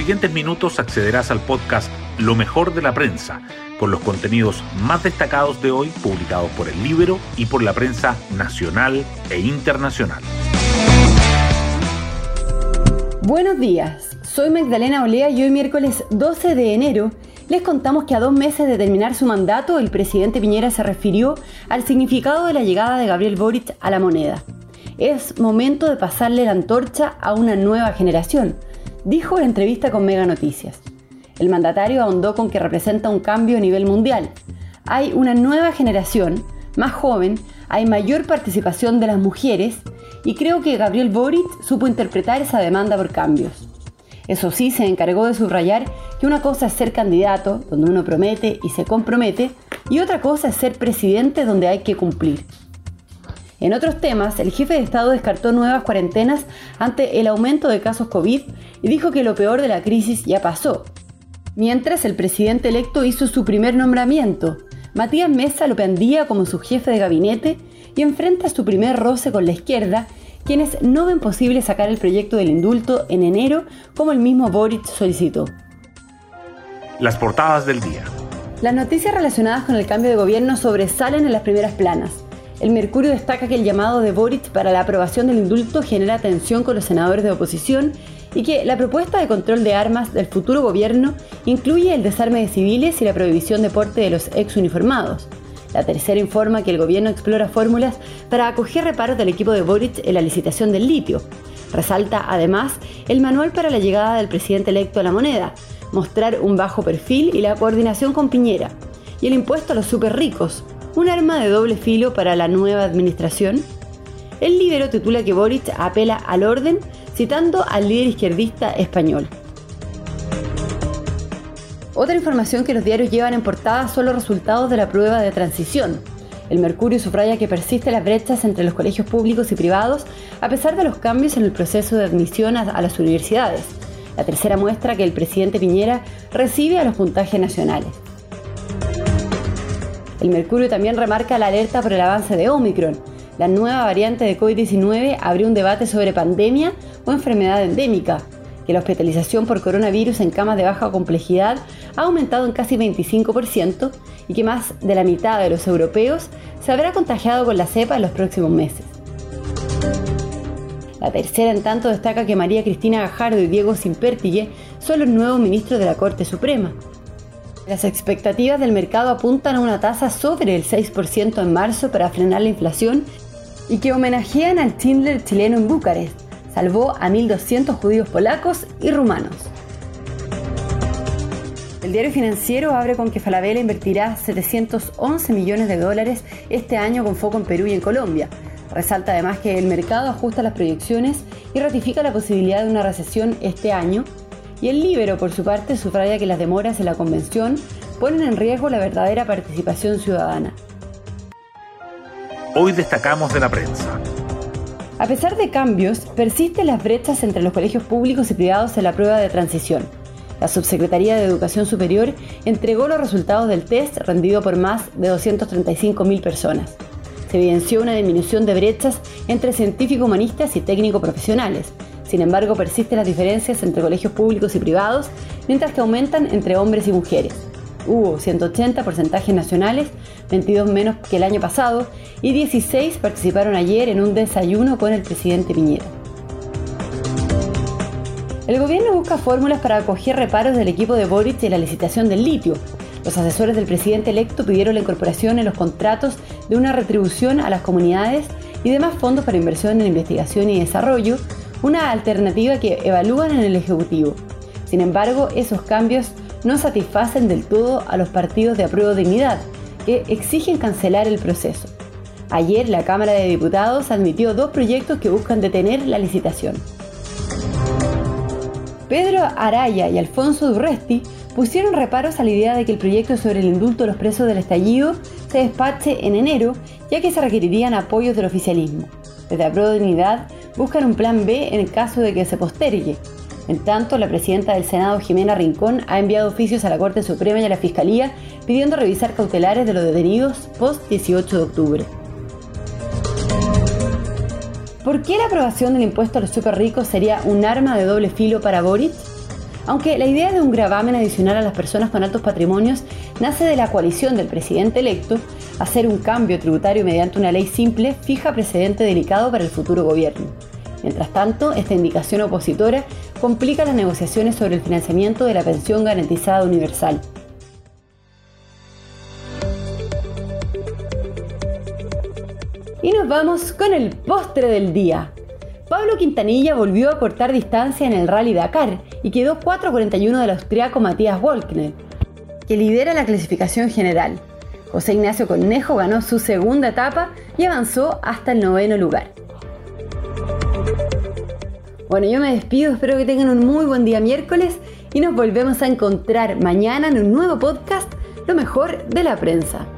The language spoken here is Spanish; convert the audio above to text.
siguientes minutos accederás al podcast Lo mejor de la prensa, con los contenidos más destacados de hoy publicados por el Libro y por la prensa nacional e internacional. Buenos días, soy Magdalena Olea y hoy miércoles 12 de enero les contamos que a dos meses de terminar su mandato, el presidente Piñera se refirió al significado de la llegada de Gabriel Boric a la moneda. Es momento de pasarle la antorcha a una nueva generación, dijo en entrevista con Mega Noticias. El mandatario ahondó con que representa un cambio a nivel mundial. Hay una nueva generación, más joven, hay mayor participación de las mujeres y creo que Gabriel Boric supo interpretar esa demanda por cambios. Eso sí, se encargó de subrayar que una cosa es ser candidato, donde uno promete y se compromete, y otra cosa es ser presidente, donde hay que cumplir. En otros temas, el jefe de Estado descartó nuevas cuarentenas ante el aumento de casos COVID y dijo que lo peor de la crisis ya pasó. Mientras el presidente electo hizo su primer nombramiento, Matías Mesa lo pendía como su jefe de gabinete y enfrenta su primer roce con la izquierda, quienes no ven posible sacar el proyecto del indulto en enero como el mismo Boric solicitó. Las portadas del día. Las noticias relacionadas con el cambio de gobierno sobresalen en las primeras planas. El Mercurio destaca que el llamado de Boric para la aprobación del indulto genera tensión con los senadores de oposición y que la propuesta de control de armas del futuro gobierno incluye el desarme de civiles y la prohibición de porte de los ex uniformados. La tercera informa que el gobierno explora fórmulas para acoger reparos del equipo de Boric en la licitación del litio. Resalta además el manual para la llegada del presidente electo a la moneda, mostrar un bajo perfil y la coordinación con Piñera, y el impuesto a los super ricos, un arma de doble filo para la nueva administración? El libro titula que Boric apela al orden citando al líder izquierdista español. Otra información que los diarios llevan en portada son los resultados de la prueba de transición. El Mercurio subraya que persisten las brechas entre los colegios públicos y privados a pesar de los cambios en el proceso de admisión a, las universidades. La tercera muestra que el presidente Piñera recibe a los puntajes nacionales. El Mercurio también remarca la alerta por el avance de Omicron. La nueva variante de COVID-19 abrió un debate sobre pandemia o enfermedad endémica, que la hospitalización por coronavirus en camas de baja complejidad ha aumentado en casi 25% y que más de la mitad de los europeos se habrá contagiado con la cepa en los próximos meses. La tercera, en tanto, destaca que María Cristina Gajardo y Diego Simpertigue son los nuevos ministros de la Corte Suprema. Las expectativas del mercado apuntan a una tasa sobre el 6% en marzo para frenar la inflación y que homenajean al Schindler chileno en Bucarest. Salvó a 1.200 judíos polacos y rumanos. El diario financiero abre con que Falabella invertirá 711 millones de dólares este año con foco en Perú y en Colombia. Resalta además que el mercado ajusta las proyecciones y ratifica la posibilidad de una recesión este año y el Libero, por su parte, subraya que las demoras en la convención ponen en riesgo la verdadera participación ciudadana. Hoy destacamos de la prensa. A pesar de cambios, persisten las brechas entre los colegios públicos y privados en la prueba de transición. La Subsecretaría de Educación Superior entregó los resultados del test rendido por más de 235.000 personas. Se evidenció una disminución de brechas entre científicos humanistas y técnicos profesionales, sin embargo, persisten las diferencias entre colegios públicos y privados, mientras que aumentan entre hombres y mujeres. Hubo 180 porcentajes nacionales, 22 menos que el año pasado, y 16 participaron ayer en un desayuno con el presidente Piñera. El gobierno busca fórmulas para acoger reparos del equipo de Boric en la licitación del litio. Los asesores del presidente electo pidieron la incorporación en los contratos de una retribución a las comunidades y demás fondos para inversión en investigación y desarrollo, una alternativa que evalúan en el Ejecutivo. Sin embargo, esos cambios no satisfacen del todo a los partidos de apruebo dignidad, que exigen cancelar el proceso. Ayer la Cámara de Diputados admitió dos proyectos que buscan detener la licitación. Pedro Araya y Alfonso Durresti pusieron reparos a la idea de que el proyecto sobre el indulto de los presos del estallido se despache en enero, ya que se requerirían apoyos del oficialismo. Desde Apruebo Dignidad buscan un plan B en caso de que se postergue. En tanto, la presidenta del Senado, Jimena Rincón, ha enviado oficios a la Corte Suprema y a la Fiscalía pidiendo revisar cautelares de los detenidos post 18 de octubre. ¿Por qué la aprobación del impuesto a los super ricos sería un arma de doble filo para Boric? Aunque la idea de un gravamen adicional a las personas con altos patrimonios nace de la coalición del presidente electo, hacer un cambio tributario mediante una ley simple fija precedente delicado para el futuro gobierno. Mientras tanto, esta indicación opositora complica las negociaciones sobre el financiamiento de la pensión garantizada universal. Y nos vamos con el postre del día. Pablo Quintanilla volvió a cortar distancia en el Rally Dakar y quedó 4.41 del austriaco Matías Wolkner, que lidera la clasificación general. José Ignacio Cornejo ganó su segunda etapa y avanzó hasta el noveno lugar. Bueno, yo me despido, espero que tengan un muy buen día miércoles y nos volvemos a encontrar mañana en un nuevo podcast, Lo mejor de la prensa.